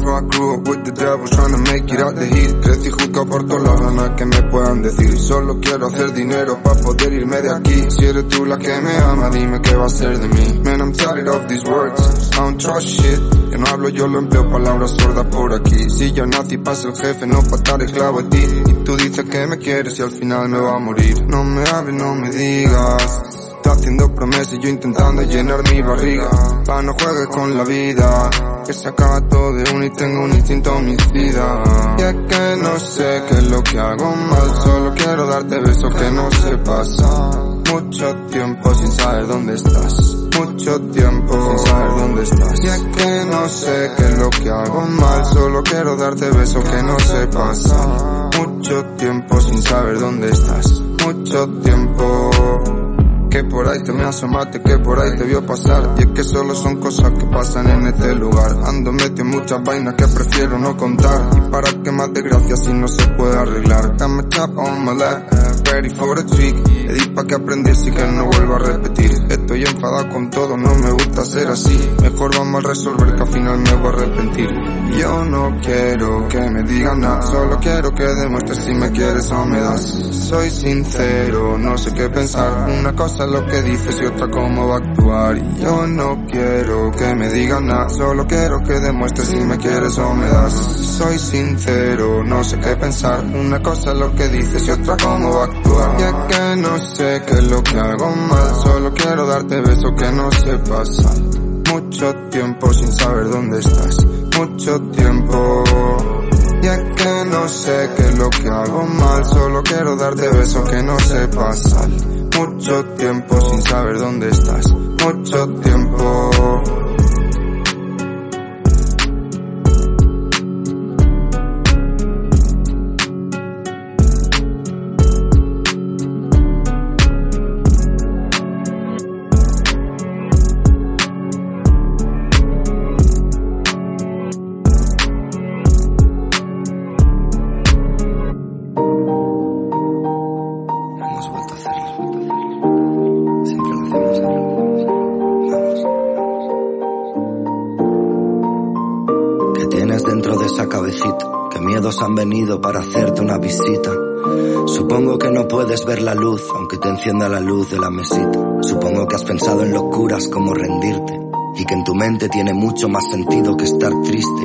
I grew up with the devil trying to make it out the heat Crecí juzgado por todas las ganas que me puedan decir Solo quiero hacer dinero poder irme de aquí. Si eres tú la que me ama, dime qué va a ser de mí. Man, I'm tired of these words. I don't trust shit. Que no hablo, yo lo empleo palabras sordas por aquí. Si yo nací para ser jefe, no para estar esclavo a ti. Y tú dices que me quieres y al final me va a morir. No me hables, no me digas. Está haciendo promesas y yo intentando llenar mi barriga. Pa' no juegues con la vida, que se acaba todo de uno y tengo un instinto homicida. Y es que no sé qué es lo que hago mal, solo quiero darte besos que no se pasa. Mucho tiempo sin saber dónde estás. Mucho tiempo sin saber dónde estás. Y es que no sé qué es lo que hago mal, solo quiero darte besos que no se pasa. Mucho tiempo sin saber dónde estás. Mucho tiempo que por ahí te me asomaste, que por ahí te vio pasar. Y es que solo son cosas que pasan en este lugar. Ando metido en muchas vainas que prefiero no contar. Y para que más desgracia si no se puede arreglar. Dame chap on my lap, ready for the trick. Le di pa' que aprendiese y que no vuelva a repetir. Estoy enfadado con todo, no me gusta ser así. Mejor vamos a resolver que al final me voy a arrepentir. Yo no quiero que me digan nada, solo quiero que demuestres si me quieres o me das. Soy sincero, no sé qué pensar. Una cosa lo que dices y otra cómo va a actuar. Y yo no quiero que me digan nada, solo quiero que demuestres si me quieres o me das. Soy sincero, no sé qué pensar. Una cosa lo que dices y otra cómo va a actuar. Y es que no sé qué es lo que hago mal, solo quiero darte besos que no se pasan. Mucho tiempo sin saber dónde estás, mucho tiempo. Y es que no sé qué es lo que hago mal, solo quiero darte besos que no se pasan mucho tiempo sin saber dónde estás, mucho tiempo. Han venido para hacerte una visita. Supongo que no puedes ver la luz, aunque te encienda la luz de la mesita. Supongo que has pensado en locuras como rendirte. Y que en tu mente tiene mucho más sentido que estar triste.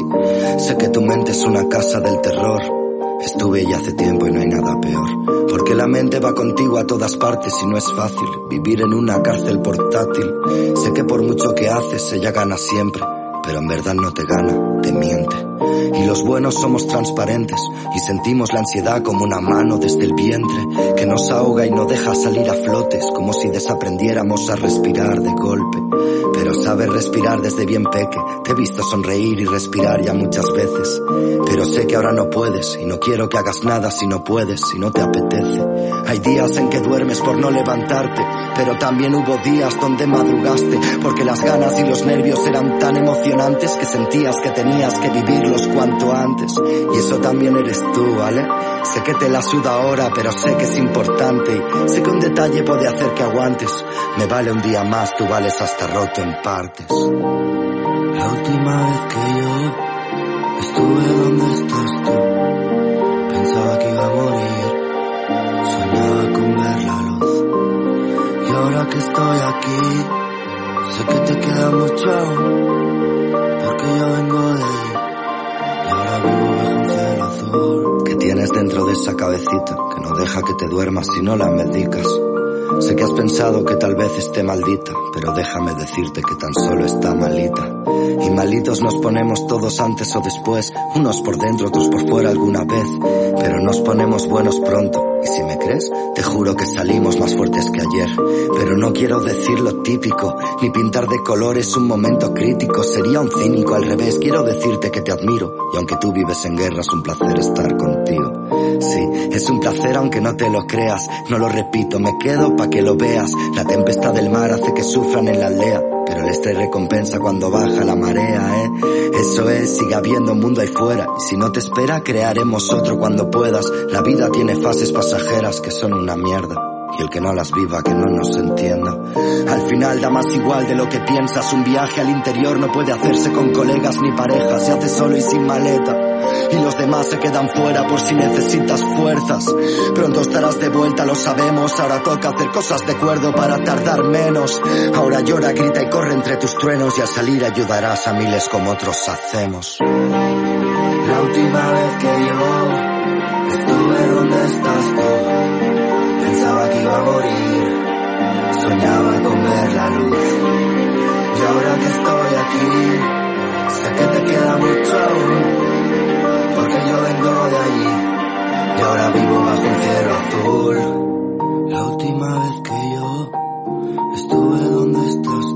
Sé que tu mente es una casa del terror. Estuve ya hace tiempo y no hay nada peor. Porque la mente va contigo a todas partes y no es fácil vivir en una cárcel portátil. Sé que por mucho que haces, ella gana siempre. Pero en verdad no te gana, te miente. Y los buenos somos transparentes y sentimos la ansiedad como una mano desde el vientre que nos ahoga y no deja salir a flotes como si desaprendiéramos a respirar de golpe. Pero sabes respirar desde bien peque, te he visto sonreír y respirar ya muchas veces. Pero sé que ahora no puedes y no quiero que hagas nada si no puedes, si no te apetece. Hay días en que duermes por no levantarte, pero también hubo días donde madrugaste, porque las ganas y los nervios eran tan emocionantes que sentías que tenías que vivirlos cuanto antes. Y eso también eres tú, ¿vale? Sé que te la suda ahora, pero sé que es importante y sé que un detalle puede hacer que aguantes. Me vale un día más, tú vales hasta roto en partes. La última vez que yo estuve donde estás tú, ahora que estoy aquí, sé que te queda mucho porque yo vengo de allí. Y ahora vivo bajo un cielo azul. Que tienes dentro de esa cabecita, que no deja que te duermas si no la medicas. Sé que has pensado que tal vez esté maldita, pero déjame decirte que tan solo está malita. Y malitos nos ponemos todos antes o después, unos por dentro, otros por fuera alguna vez, pero nos ponemos buenos pronto. Y si me crees, te juro que salimos más fuertes que ayer. Pero no quiero decir lo típico, ni pintar de colores un momento crítico. Sería un cínico al revés, quiero decirte que te admiro. Y aunque tú vives en guerra, es un placer estar contigo. Sí, es un placer aunque no te lo creas. No lo repito, me quedo pa' que lo veas. La tempestad del mar hace que sufran en la aldea. Pero el estrés recompensa cuando baja la marea, ¿eh? Eso es, sigue habiendo mundo ahí fuera. Y si no te espera, crearemos otro cuando puedas. La vida tiene fases pasajeras que son una mierda. Y el que no las viva, que no nos entienda. Al final da más igual de lo que piensas. Un viaje al interior no puede hacerse con colegas ni parejas. Se hace solo y sin maleta. Y los demás se quedan fuera por si necesitas fuerzas. Pronto estarás de vuelta, lo sabemos. Ahora toca hacer cosas de cuerdo para tardar menos. Ahora llora, grita y corre entre tus truenos. Y al salir ayudarás a miles como otros hacemos. La última vez que yo estuve donde estás tú, iba a morir. Soñaba con ver la luz. Y ahora que estoy aquí, sé que te queda mucho aún porque yo vengo de allí y ahora vivo bajo un cielo azul. La última vez que yo estuve donde estás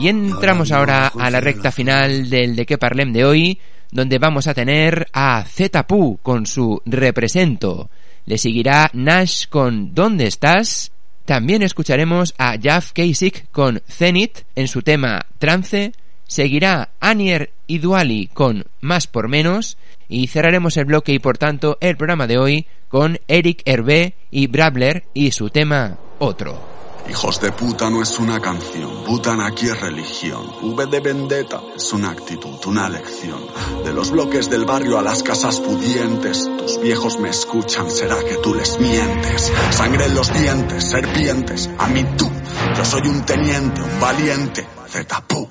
Y entramos ahora a la recta final del De qué parlem de hoy, donde vamos a tener a Zetapu con su Represento. Le seguirá Nash con ¿Dónde estás? También escucharemos a Jeff Kasich con Zenith en su tema Trance. Seguirá Anier y Duali con Más por Menos. Y cerraremos el bloque y por tanto el programa de hoy con Eric Hervé y Brabler y su tema Otro. Hijos de puta no es una canción, putan aquí es religión. V de vendetta es una actitud, una lección. De los bloques del barrio a las casas pudientes, tus viejos me escuchan, será que tú les mientes. Sangre en los dientes, serpientes, a mí tú. Yo soy un teniente, un valiente, Zetapu.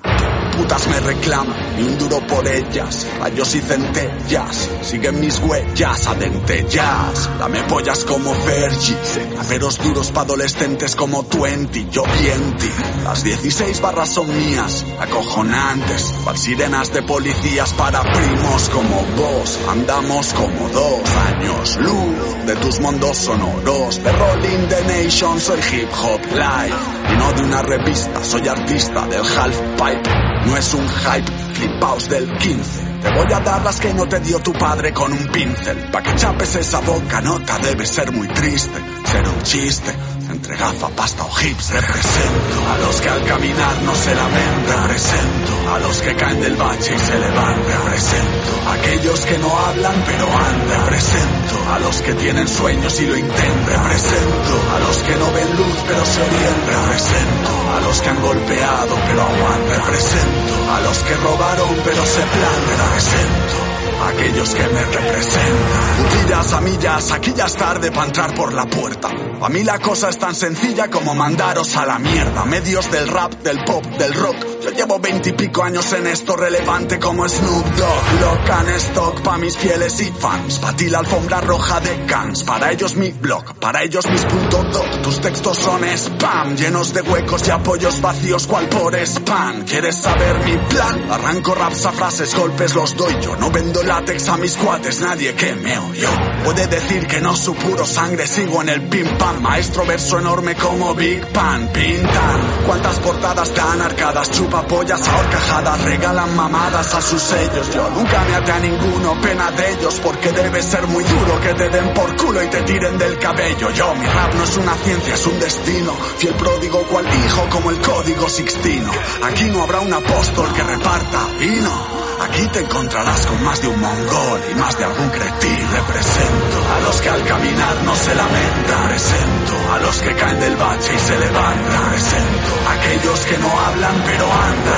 Putas me reclaman y un duro por ellas. Rayos y centellas, siguen mis huellas a dentellas. Dame pollas como Fergie, raperos duros pa' adolescentes como Twenty, yo Vienti. Las 16 barras son mías, acojonantes. Cual sirenas de policías para primos como vos. Andamos como dos años luz de tus mundos sonoros. De Rolling the Nation soy hip hop live. Y no de una revista, soy artista del half pipe. No es un hype, flipaos del 15. Te voy a dar las que no te dio tu padre con un pincel. Pa' que chapes esa boca, nota debe ser muy triste. Ser un chiste, entre gafa, pasta o hips. Represento a los que al caminar no se lamentan. Represento a los que caen del bache y se levantan. Represento a aquellos que no hablan pero andan. Represento a los que tienen sueños y lo intentan. Represento a los que no ven luz pero se orientan. Represento a los que han golpeado pero aguantan. Represento a los que robaron pero se plantan. Represento aquellos que me representan. Cuchillas a millas, aquí ya es tarde para entrar por la puerta. A mí la cosa es tan sencilla como mandaros a la mierda. Medios del rap, del pop, del rock. Yo llevo veintipico años en esto relevante como Snoop Dogg. Locan stock pa' mis fieles y fans. Pa' alfombra roja de Cans. Para ellos mi blog, para ellos mis punto doc. Tus textos son spam, llenos de huecos y apoyos vacíos cual por spam. ¿Quieres saber mi plan? Arranco raps a frases, golpes los doy yo. No vendo látex a mis cuates, nadie que me oyó. Puede decir que no su puro sangre, sigo en el pim pam. Maestro verso enorme como Big Pan, pintan. Cuántas portadas tan arcadas, chupa pollas ahorcajadas, regalan mamadas a sus sellos. Yo nunca me até a ninguno, pena de ellos, porque debe ser muy duro que te den por culo y te tiren del cabello. Yo, mi rap no es una ciencia, es un destino. Fiel pródigo cual hijo como el código sixtino. Aquí no habrá un apóstol que reparta vino. Aquí te encontrarás con más de un mongol y más de algún cretín. Represento a los que al caminar no se lamentan. Presento a los que caen del bache y se levantan. Presento a aquellos que no hablan pero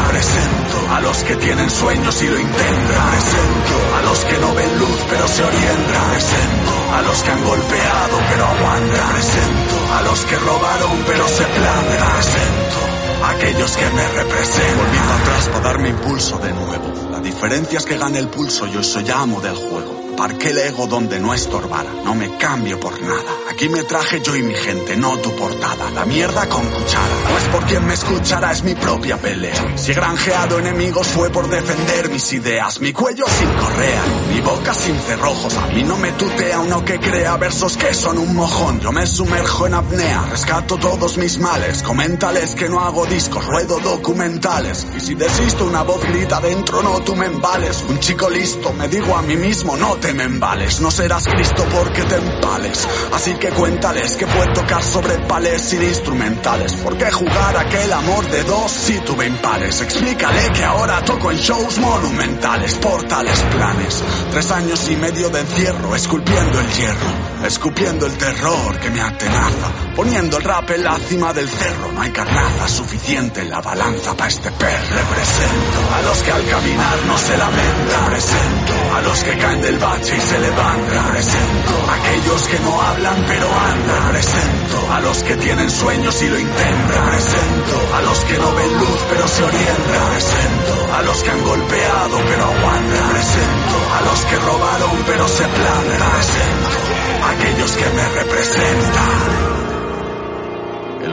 Presento a los que tienen sueños y lo intentan. Presento a los que no ven luz pero se orientan. Presento a los que han golpeado pero aguantan. Presento a los que robaron pero se plantan. Presento aquellos que me representan. Volviendo atrás para darme impulso de nuevo. La diferencia es que gane el pulso, yo soy amo del juego. Parqué el ego donde no estorbara, no me cambio por nada. Aquí me traje yo y mi gente, no tu portada. La mierda con cuchara, no es por quien me escuchará, es mi propia pelea. Si he granjeado enemigos fue por defender mis ideas. Mi cuello sin correa, mi boca sin cerrojos. A mí no me tutea uno que crea versos que son un mojón. Yo me sumerjo en apnea, rescato todos mis males. Coméntales que no hago discos, ruedo documentales. Y si desisto, una voz grita dentro, no tú me embales. Un chico listo, me digo a mí mismo, no te me embales. No serás Cristo porque te empales. Así que cuéntales que puedo tocar sobre pales sin instrumentales. ¿Por qué jugar aquel amor de dos si tuve impares? Explícale que ahora toco en shows monumentales, portales, planes. Tres años y medio de encierro, esculpiendo el hierro, escupiendo el terror que me atenaza, poniendo el rap en la cima del cerro. No hay carnaza suficiente en la balanza para este perro. Represento a los que al caminar no se lamentan. Represento a los que caen del bache y se levantan. Represento a aquellos que no hablan pero andan. Represento a los que tienen sueños y lo intentan. Represento a los que no ven luz pero se orientan. Represento a los que han golpeado pero aguantan. Represento a los que robaron pero se plantan. Represento a aquellos que me representan.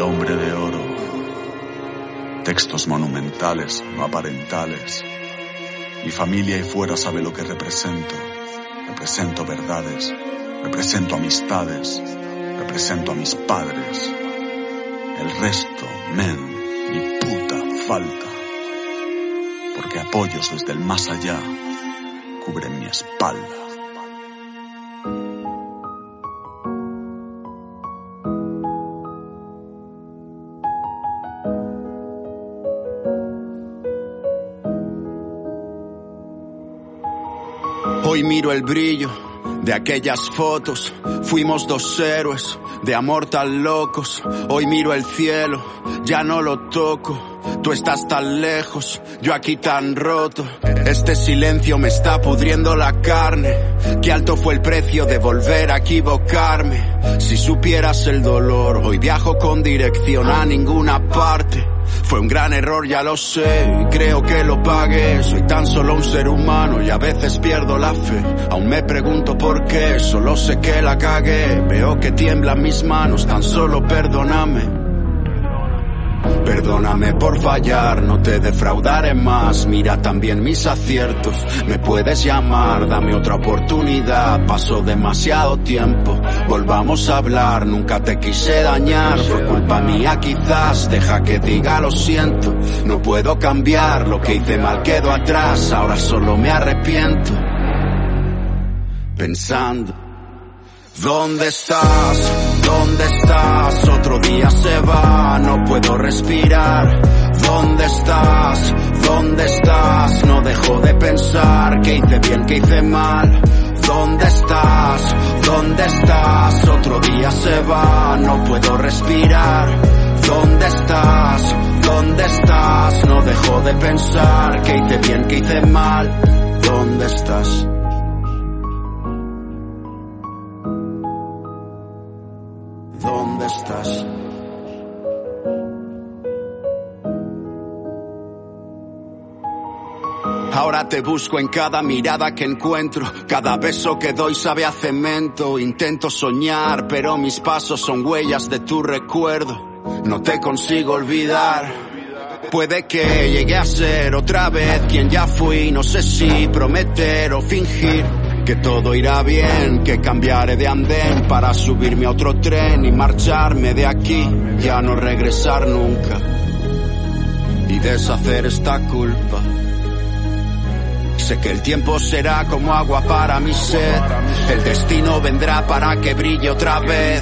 Hombre de oro. Textos monumentales, no aparentales. Mi familia ahí fuera sabe lo que represento. Represento verdades, represento amistades, represento a mis padres. El resto, men, ni puta falta. Porque apoyos desde el más allá cubren mi espalda. Hoy miro el brillo de aquellas fotos, fuimos dos héroes de amor tan locos. Hoy miro el cielo, ya no lo toco. Tú estás tan lejos, yo aquí tan roto. Este silencio me está pudriendo la carne. Qué alto fue el precio de volver a equivocarme. Si supieras el dolor, hoy viajo con dirección a ninguna parte. Fue un gran error, ya lo sé, y creo que lo pagué. Soy tan solo un ser humano y a veces pierdo la fe. Aún me pregunto por qué, solo sé que la cagué. Veo que tiemblan mis manos, tan solo perdóname. Perdóname por fallar, no te defraudaré más. Mira también mis aciertos, me puedes llamar, dame otra oportunidad. Pasó demasiado tiempo, volvamos a hablar. Nunca te quise dañar, fue culpa mía quizás. Deja que diga lo siento, no puedo cambiar. Lo que hice mal quedó atrás, ahora solo me arrepiento. Pensando. ¿Dónde estás? ¿Dónde estás? Otro día se va, no puedo respirar. ¿Dónde estás? ¿Dónde estás? No dejo de pensar que hice bien, que hice mal. ¿Dónde estás? ¿Dónde estás? Otro día se va, no puedo respirar. ¿Dónde estás? ¿Dónde estás? No dejo de pensar que hice bien, que hice mal. ¿Dónde estás? ¿Dónde estás? Ahora te busco en cada mirada que encuentro, cada beso que doy sabe a cemento. Intento soñar, pero mis pasos son huellas de tu recuerdo. No te consigo olvidar. Puede que llegue a ser otra vez quien ya fui, no sé si prometer o fingir que todo irá bien, que cambiaré de andén para subirme a otro tren y marcharme de aquí, ya no regresar nunca y deshacer esta culpa. Sé que el tiempo será como agua para mi sed. El destino vendrá para que brille otra vez.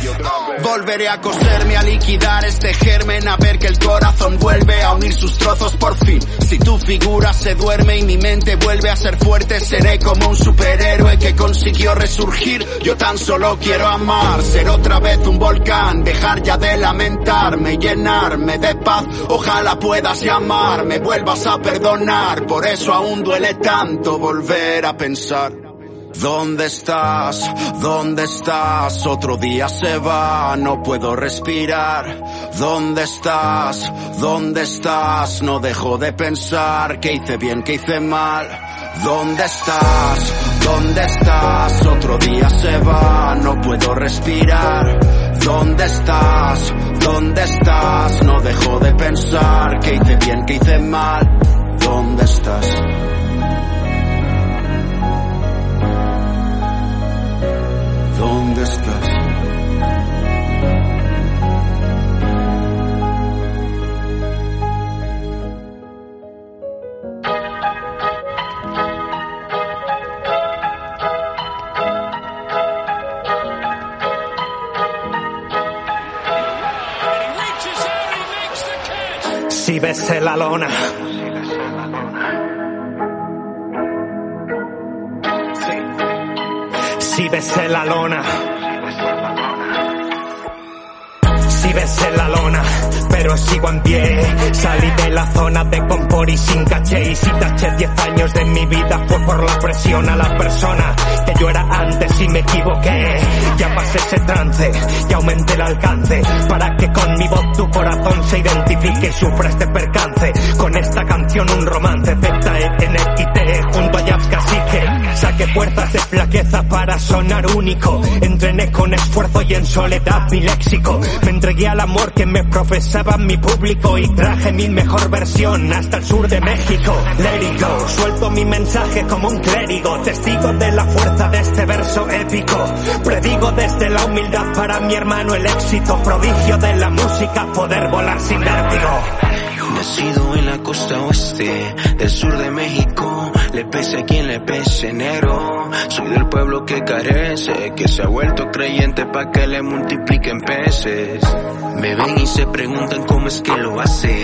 Volveré a coserme, a liquidar este germen, a ver que el corazón vuelve a unir sus trozos por fin. Si tu figura se duerme y mi mente vuelve a ser fuerte, seré como un superhéroe que consiguió resurgir. Yo tan solo quiero amar, ser otra vez un volcán, dejar ya de lamentarme, llenarme de paz. Ojalá puedas llamarme, vuelvas a perdonar, por eso aún duele tanto volver a pensar. ¿Dónde estás? ¿Dónde estás? Otro día se va, no puedo respirar. ¿Dónde estás? ¿Dónde estás? No dejo de pensar que hice bien, que hice mal. ¿Dónde estás? ¿Dónde estás? Otro día se va, no puedo respirar. ¿Dónde estás? ¿Dónde estás? No dejo de pensar que hice bien, que hice mal. ¿Dónde estás? ¿Dónde estás? Si ves la lona. Si ves en la lona. Si ves en la lona, pero sigo en pie. Salí de la zona de confort y sin caché. Y si taché 10 años de mi vida fue por la presión a la persona que yo era antes y me equivoqué. Ya pasé ese trance y aumenté el alcance para que con mi voz tu corazón se identifique y sufra este percance. Con esta canción un romance ZNIT junto a Jazz Cacique. Saqué fuerzas de flaqueza para sonar único. Entrené con esfuerzo y en soledad mi léxico. Me entregué al amor que me profesaba mi público y traje mi mejor versión hasta el sur de México. Let it go, suelto mi mensaje como un clérigo, testigo de la fuerza de este verso épico. Predigo desde la humildad para mi hermano el éxito, prodigio de la música, poder volar sin vértigo. Nacido en la costa oeste del sur de México, le pese a quien le pese enero. Soy del pueblo que carece, que se ha vuelto creyente pa' que le multipliquen peces. Me ven y se preguntan cómo es que lo hace.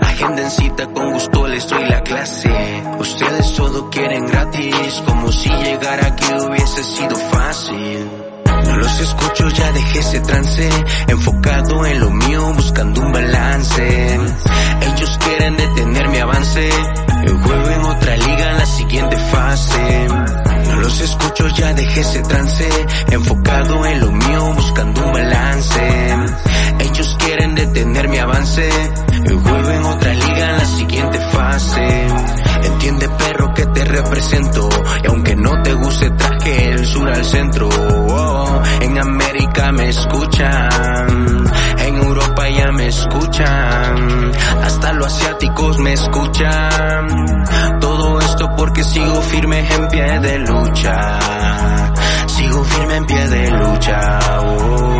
Agenda en cita, con gusto les doy la clase. Ustedes todo quieren gratis, como si llegar aquí hubiese sido fácil. No los escucho, ya dejé ese trance, enfocado en lo mío, buscando un balance. Ellos quieren detener mi avance, el juego en otra liga en la siguiente fase. No los escucho, ya dejé ese trance, enfocado en lo mío, buscando un balance. Ellos quieren detener mi avance, el juego en otra liga en la siguiente fase. Entiende perro que te represento, y aunque no te guste traje el sur al centro. Escuchan, en Europa ya me escuchan, hasta los asiáticos me escuchan. Todo esto porque sigo firme en pie de lucha, sigo firme en pie de lucha. oh.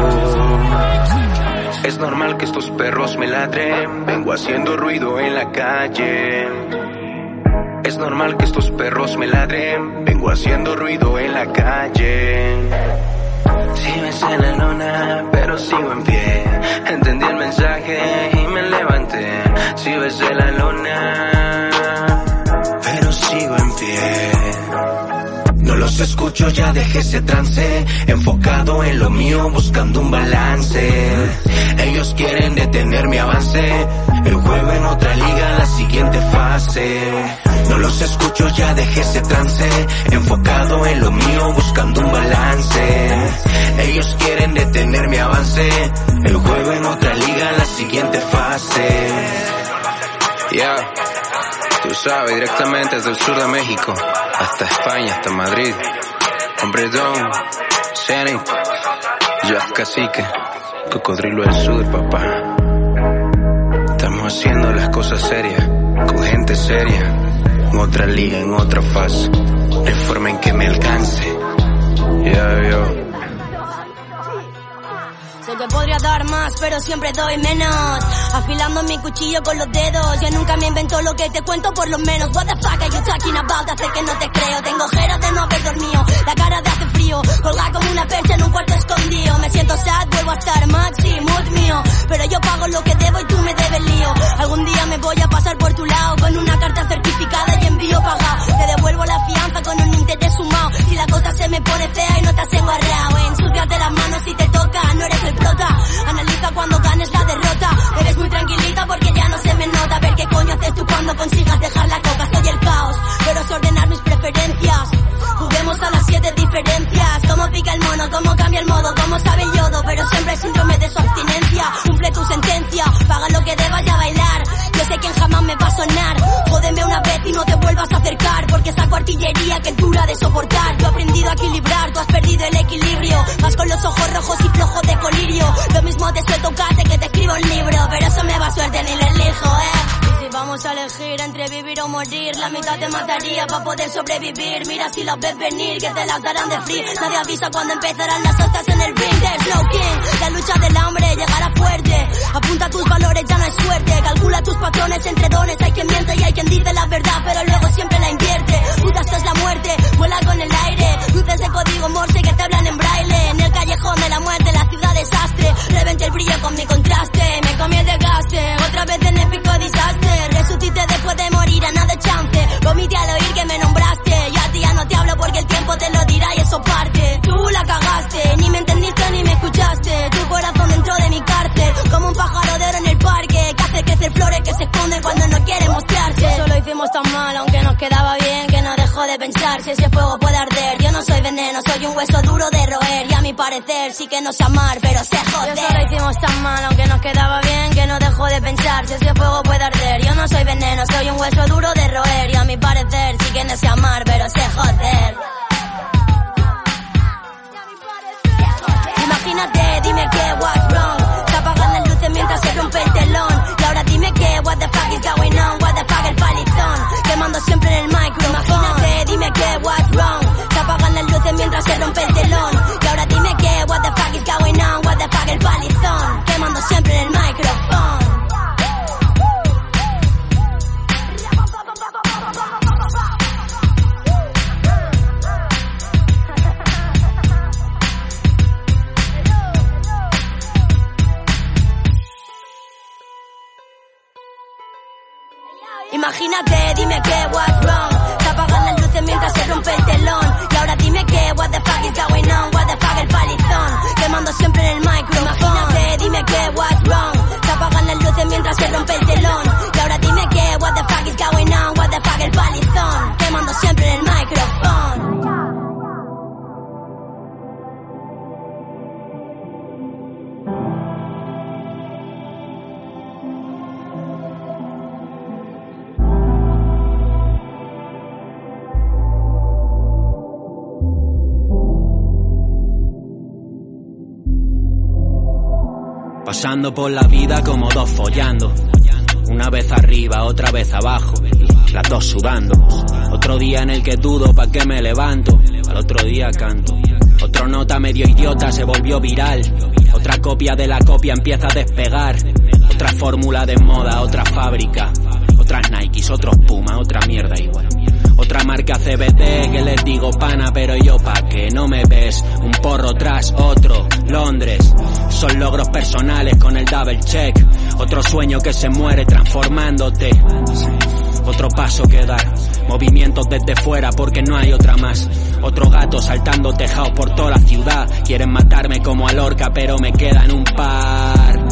Es normal que estos perros me ladren, vengo haciendo ruido en la calle. Es normal que estos perros me ladren, vengo haciendo ruido en la calle. Si ves en la lona, pero sigo en pie. Entendí el mensaje y me levanté. Si ves en la lona, pero sigo en pie. No los escucho, ya dejé ese trance, enfocado en lo mío, buscando un balance. Ellos quieren detener mi avance, el juego en otra liga, la siguiente fase. Los escucho, ya dejé ese trance, enfocado en lo mío, buscando un balance. Ellos quieren detener mi avance, el juego en otra liga, la siguiente fase. Ya, tú sabes, directamente desde el sur de México, hasta España, hasta Madrid. Hombre Don, Seni, Jeff Cacique, Cocodrilo del Sur, papá. Estamos haciendo las cosas serias, con gente seria, en otra liga, en otra fase, de forma en que me alcance. Ya yeah, yo. Sé que podría dar más, pero siempre doy menos. Afilando mi cuchillo con los dedos. Yo nunca me invento lo que te cuento, por lo menos. What the fuck are you talking about? Hace que no te creo. Tengo ojeras de no haber dormido. La cara de hace frío. Colgada como una percha en un cuarto escondido. Me siento sad, vuelvo a estar maxi, mood mío. Pero yo pago lo que debo y tú me debes lío. Algún día me voy a pasar por tu lado con una carta certificada y envío pagado. Te devuelvo la fianza con un interés sumado. Si la cosa se me pone fea y no te has enguarreado. Ensúciate las manos si te toca, no eres el Analiza cuando ganes la derrota. Eres muy tranquilita porque ya no se me nota. A ver qué coño haces tú cuando consigas dejar la coca. Soy el caos, pero es ordenar mis preferencias. Juguemos a las siete diferencias. Cómo pica el mono, cómo cambia el modo, cómo sabe el yodo. Pero siempre el síndrome de su abstinencia. Cumple tu sentencia, paga lo que debas ya bailar. Yo sé quién jamás me va a sonar. Jódeme una vez y no te vuelvas a acercar. Porque saco artillería que es dura de soportar. Yo he aprendido a equilibrar, tú has perdido el equilibrio. Vas con los ojos rojos y flojos de colirio. Lo mismo te suelto cate que te escribo un libro. Pero eso me va suerte ni lo elijo, eh. Y si vamos a elegir entre vivir o morir, la mitad te mataría para poder sobrevivir. Mira si las ves venir, que te las darán de free. Nadie avisa cuando empezarán las hostias en el ring. There's no king. La lucha del hambre llegará fuerte. Apunta tus valores, ya no hay suerte. Calcula tus patrones entre dones. Hay quien miente y hay quien dice la verdad, pero luego siempre la invierte. Puta, es la muerte. Vuela con el aire. Luces de código morse que te hablan en braille. En el callejón de la muerte, la ciudad desastre. Reventé el brillo con mi contraste. Me comí el desgaste. Otra vez en épico desastre. Resucité después de morir, a nada chance. Vomité al oír que me nombraste. Y a ti ya no te hablo porque el tiempo te lo dirá y eso parte. Tú la cagaste, ni me entendiste ni me escuchaste. Tu corazón dentro de mi cárcel, como un pájaro de oro en el parque. Que hace crecer flores que se esconden cuando no quieren mostrarse. Eso lo hicimos tan mal, aunque nos quedaba bien, que no dejó de pensar si ese fuego puede arder. Yo no soy veneno, soy un hueso duro de roer. Mi parecer sí que no sé amar, pero sé joder. Eso lo hicimos tan mal, aunque nos quedaba bien, que no dejó de pensar si ese fuego puede arder. Yo no soy veneno, soy un hueso duro de roer. Y a mi parecer sí que no sé amar, pero sé joder. Imagínate, dime que what's wrong. Se apagan las luces mientras se rompe el telón. Y ahora dime que what the fuck is going on, what the fuck el palizón. Quemando siempre en el micrófono. Imagínate, dime que what's wrong. Se apagan las luces mientras se rompe el Imagínate, dime que what's wrong. Se apagan las luces mientras se rompe el telón. Y ahora dime que what the fuck is going on, what the fuck el palizón. Quemando siempre en el micro. Imagínate, dime que what's wrong. Se apagan las luces mientras se rompe el telón. Y ahora dime que what the fuck is going on, what the fuck el palizón. Quemando siempre en el micrófono. Pasando por la vida como dos follando. Una vez arriba, otra vez abajo. Las dos sudando. Otro día en el que dudo pa' que me levanto. Al otro día canto. Otro nota medio idiota se volvió viral. Otra copia de la copia empieza a despegar. Otra fórmula de moda, otra fábrica. Otras Nikes, otros Puma, otra mierda igual. Otra marca CBD que les digo pana, pero yo pa' que no me ves. Un porro tras otro, Londres. Son logros personales con el double check. Otro sueño que se muere transformándote. Otro paso que dar. Movimientos desde fuera porque no hay otra más. Otro gato saltando tejados por toda la ciudad. Quieren matarme como a Lorca, pero me quedan un par.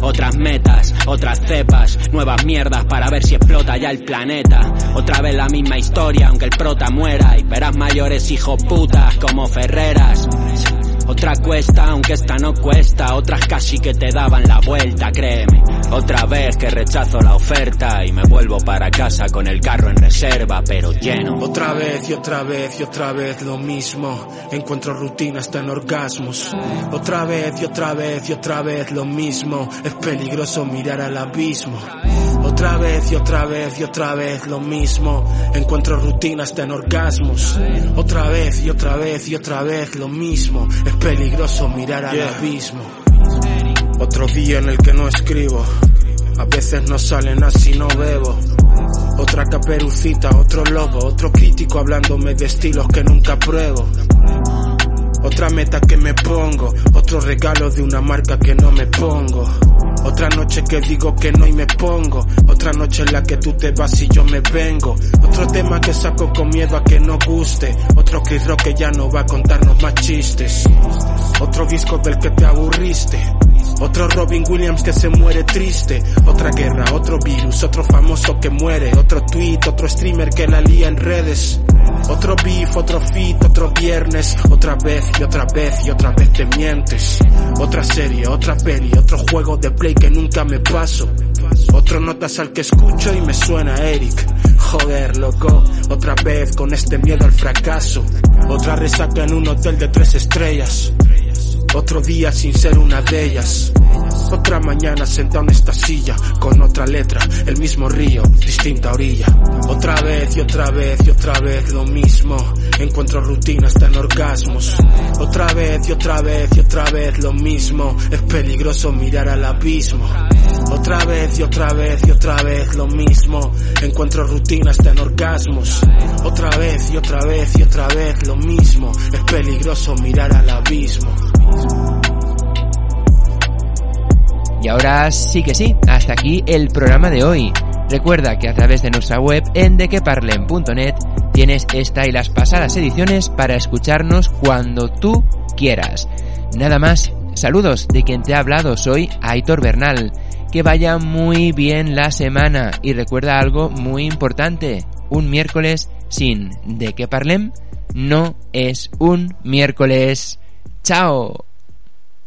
Otras metas, otras cepas, nuevas mierdas para ver si explota ya el planeta. Otra vez la misma historia, aunque el prota muera. Y verás mayores hijos putas como Ferreras. Otra cuesta, aunque esta no cuesta. Otras casi que te daban la vuelta, créeme. Otra vez que rechazo la oferta y me vuelvo para casa con el carro en reserva, pero lleno. Otra vez y otra vez y otra vez lo mismo. Encuentro rutina hasta en orgasmos. Otra vez y otra vez y otra vez lo mismo. Es peligroso mirar al abismo. Otra vez y otra vez y otra vez lo mismo. Encuentro rutinas en orgasmos. Otra vez y otra vez y otra vez lo mismo. Es peligroso mirar al abismo. Otro día en el que no escribo. A veces no salen así, no bebo. Otra caperucita, otro lobo, otro crítico hablándome de estilos que nunca pruebo. Otra meta que me pongo, otro regalo de una marca que no me pongo. Otra noche que digo que no y me pongo. Otra noche en la que tú te vas y yo me vengo. Otro tema que saco con miedo a que no guste. Otro Chris Rock que ya no va a contarnos más chistes. Otro disco del que te aburriste. Otro Robin Williams que se muere triste. Otra guerra, otro virus, otro famoso que muere. Otro tweet, otro streamer que la lía en redes. Otro beef, otro fit, otro viernes. Otra vez y otra vez y otra vez te mientes. Otra serie, otra peli, otro juego de play que nunca me paso. Otro notas al que escucho y me suena Eric. Joder, loco, otra vez con este miedo al fracaso. Otra resaca en un hotel de tres estrellas. Otro día sin ser una de ellas. Otra mañana sentado en esta silla, con otra letra, el mismo río, distinta orilla. Otra vez y otra vez y otra vez lo mismo. Encuentro rutinas tan orgasmos. Otra vez y otra vez y otra vez lo mismo. Es peligroso mirar al abismo. Otra vez y otra vez y otra vez lo mismo. Encuentro rutinas tan orgasmos. Otra vez y otra vez y otra vez lo mismo. Es peligroso mirar al abismo. Y ahora sí que sí, hasta aquí el programa de hoy. Recuerda que a través de nuestra web en dequeparlen.net tienes esta y las pasadas ediciones para escucharnos cuando tú quieras. Nada más, saludos de quien te ha hablado, soy Aitor Bernal. Que vaya muy bien la semana y recuerda algo muy importante, un miércoles sin de que parlem no es un miércoles. ¡Chao!